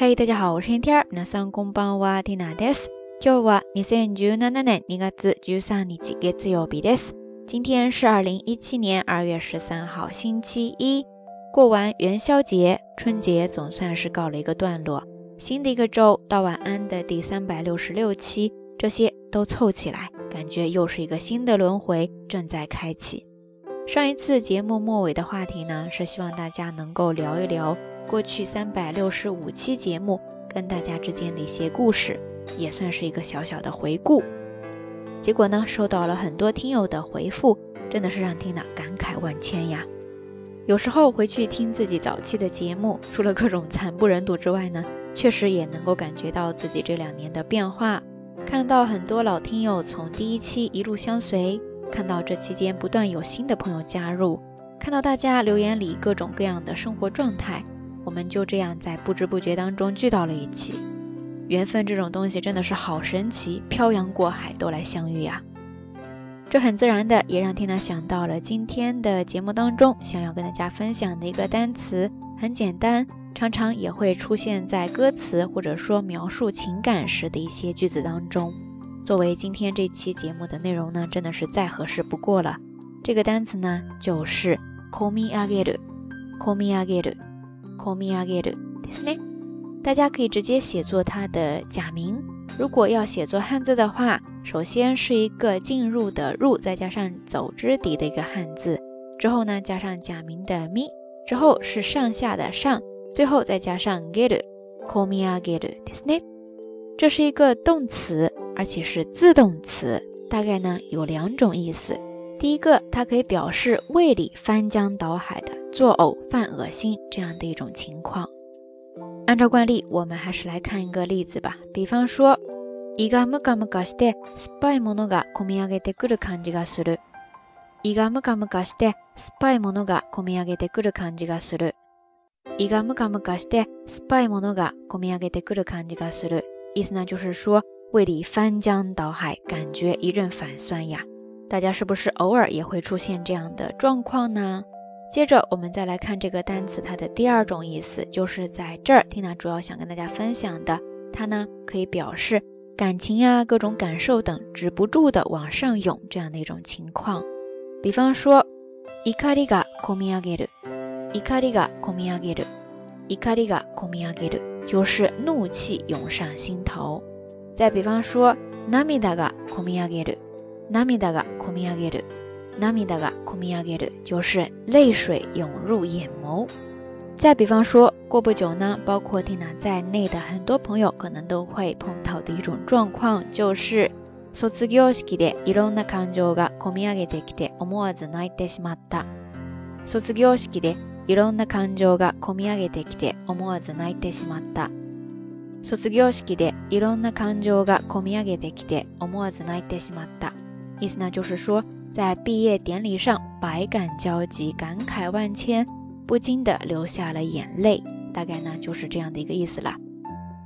嗨，大家好，我是天儿。皆さんこんばんは、天です。今日は二千十七年二月十三日、月曜日です。今天是二零一七年二月十三号，星期一。过完元宵节，春节总算是告了一个段落。新的一个周到晚安的第三百六十六期，这些都凑起来，感觉又是一个新的轮回正在开启。上一次节目末尾的话题呢，是希望大家能够聊一聊过去三百六十五期节目跟大家之间的一些故事，也算是一个小小的回顾。结果呢，收到了很多听友的回复，真的是让听了感慨万千呀。有时候回去听自己早期的节目，除了各种惨不忍睹之外呢，确实也能够感觉到自己这两年的变化。看到很多老听友从第一期一路相随。看到这期间不断有新的朋友加入，看到大家留言里各种各样的生活状态，我们就这样在不知不觉当中聚到了一起。缘分这种东西真的是好神奇，漂洋过海都来相遇呀！这很自然的也让天娜想到了今天的节目当中想要跟大家分享的一个单词，很简单，常常也会出现在歌词或者说描述情感时的一些句子当中。作为今天这期节目的内容呢，真的是再合适不过了。这个单词呢，就是 call me again，call me again，call me again，对不大家可以直接写作它的假名。如果要写作汉字的话，首先是一个进入的入，再加上走之底的一个汉字，之后呢加上假名的 me，之后是上下的上，最后再加上 g e t call me again，对不这是一个动词。而且是自动词，大概呢有两种意思。第一个，它可以表示胃里翻江倒海的作呕、犯恶心这样的一种情况。按照惯例，我们还是来看一个例子吧。比方说，胃嘎木卡木卡，胃嘎木卡木卡，胃嘎木卡木卡，胃嘎木卡木卡，胃嘎木胃嘎木卡木卡，胃嘎木卡木卡，胃嘎木卡木卡，胃嘎木卡木卡，胃嘎木胃嘎木卡木卡，胃嘎木卡木卡，胃嘎木卡木卡，胃嘎木卡木卡，胃嘎木卡木卡，胃嘎木胃里翻江倒海，感觉一阵反酸呀！大家是不是偶尔也会出现这样的状况呢？接着我们再来看这个单词，它的第二种意思就是在这儿。t 娜主要想跟大家分享的，它呢可以表示感情呀、各种感受等止不住的往上涌这样的一种情况。比方说，ikariga komiyagiri，ikariga komiyagiri，ikariga komiyagiri，就是怒气涌上心头。再比方说，涙がこみ上げる、涙がこみ上げる、涙がこみ上げる，就是泪水涌入眼眸。再比方说过不久呢，包括蒂娜在内的很多朋友可能都会碰到的一种状况，就是卒業式でいろんな感情がこみ上げてきて、思わず泣いてしまった。卒業式でいろんな感情がこみ上げてきて、思わず泣いてしまった。卒業式でいろんな感情が込み上げてきて、思わず泣いてしまった。意思呢就是说，在毕业典礼上百感交集、感慨万千，不禁地流下了眼泪。大概呢就是这样的一个意思了。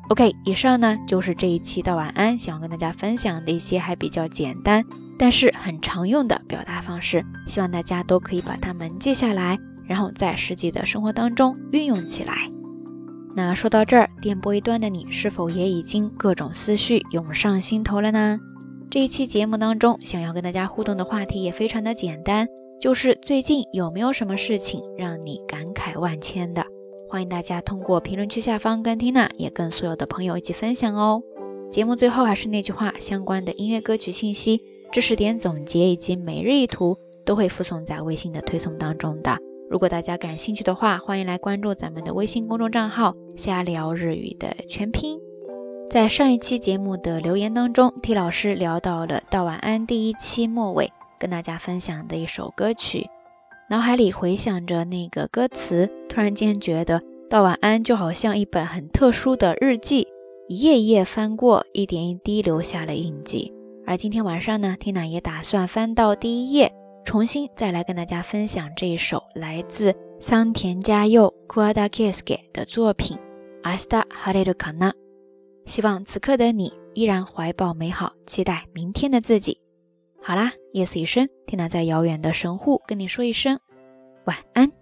OK，以上呢就是这一期的晚安，想要跟大家分享的一些还比较简单，但是很常用的表达方式，希望大家都可以把它们记下来，然后在实际的生活当中运用起来。那说到这儿，电波一端的你是否也已经各种思绪涌上心头了呢？这一期节目当中，想要跟大家互动的话题也非常的简单，就是最近有没有什么事情让你感慨万千的？欢迎大家通过评论区下方跟 n 娜也跟所有的朋友一起分享哦。节目最后还是那句话，相关的音乐歌曲信息、知识点总结以及每日一图都会附送在微信的推送当中的。如果大家感兴趣的话，欢迎来关注咱们的微信公众账号“瞎聊日语”的全拼。在上一期节目的留言当中，T 老师聊到了《道晚安》第一期末尾跟大家分享的一首歌曲，脑海里回想着那个歌词，突然间觉得《道晚安》就好像一本很特殊的日记，一页一页翻过，一点一滴留下了印记。而今天晚上呢缇娜也打算翻到第一页。重新再来跟大家分享这一首来自桑田佳佑 k u a d a k i s k e 的作品《Asta Haredu Kana》，希望此刻的你依然怀抱美好，期待明天的自己。好啦，夜色已深，听呐，在遥远的神户跟你说一声晚安。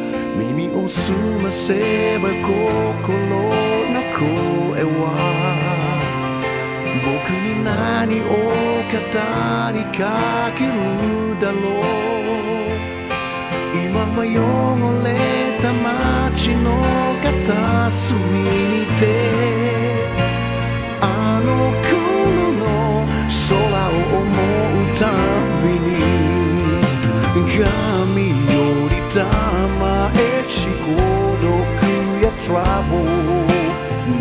耳を澄ませば心の声は僕に何を語りかけるだろう今は汚れた街の片隅にてあの頃の空を思うたびに孤独や t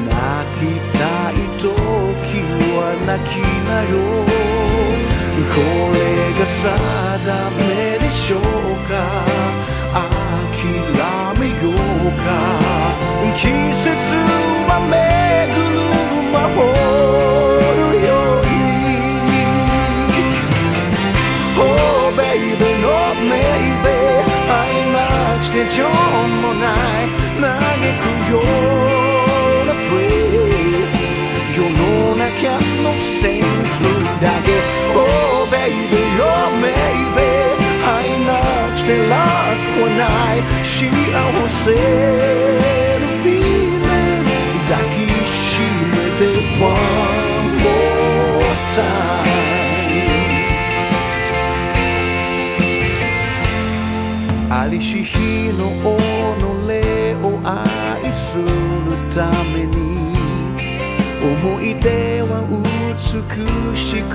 泣きたい時は泣きなよこれが定めでしょうか諦めようか季節は幸せのフィーメン抱きしめて One more time ありし日の己を愛するために思い出は美しく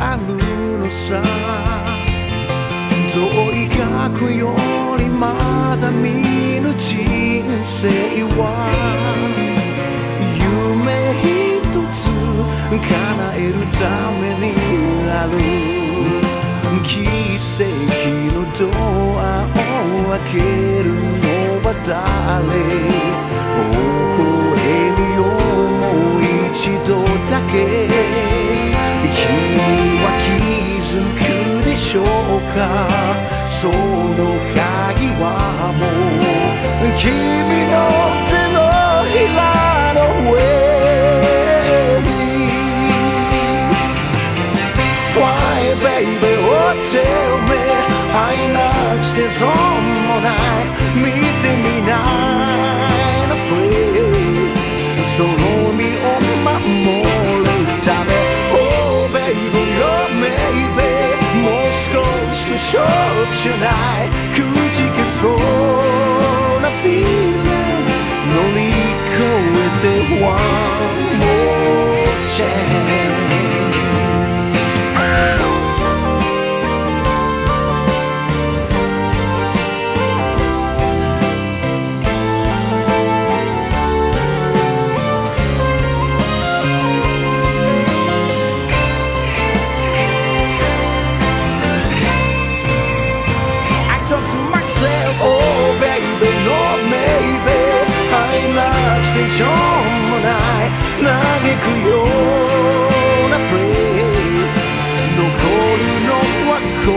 あるのさくよりまだ見ぬ人生は夢一つ叶えるためにある奇跡のドアを開けるのは誰微笑みよ、もう一度だけ君は気づくでしょうかその鍵はもう君の手のひらの上に Why baby oh tell me 愛なくして損もない見てみないの Free その 없지 않아 굳이 계속 나 feeling 널 잊고 one more chance くようなプレー残るのは後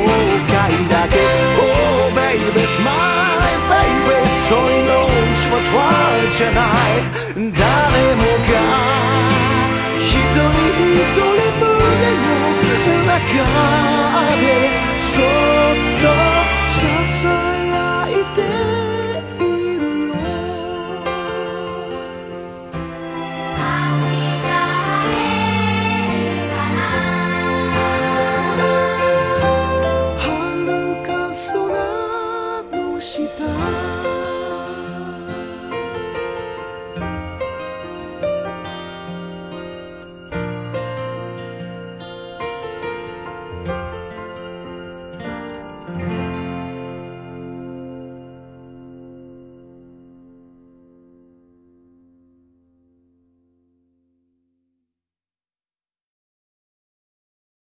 悔だけ Oh baby smile baby それのうちは try じゃない誰もが一人一人胸の中でそう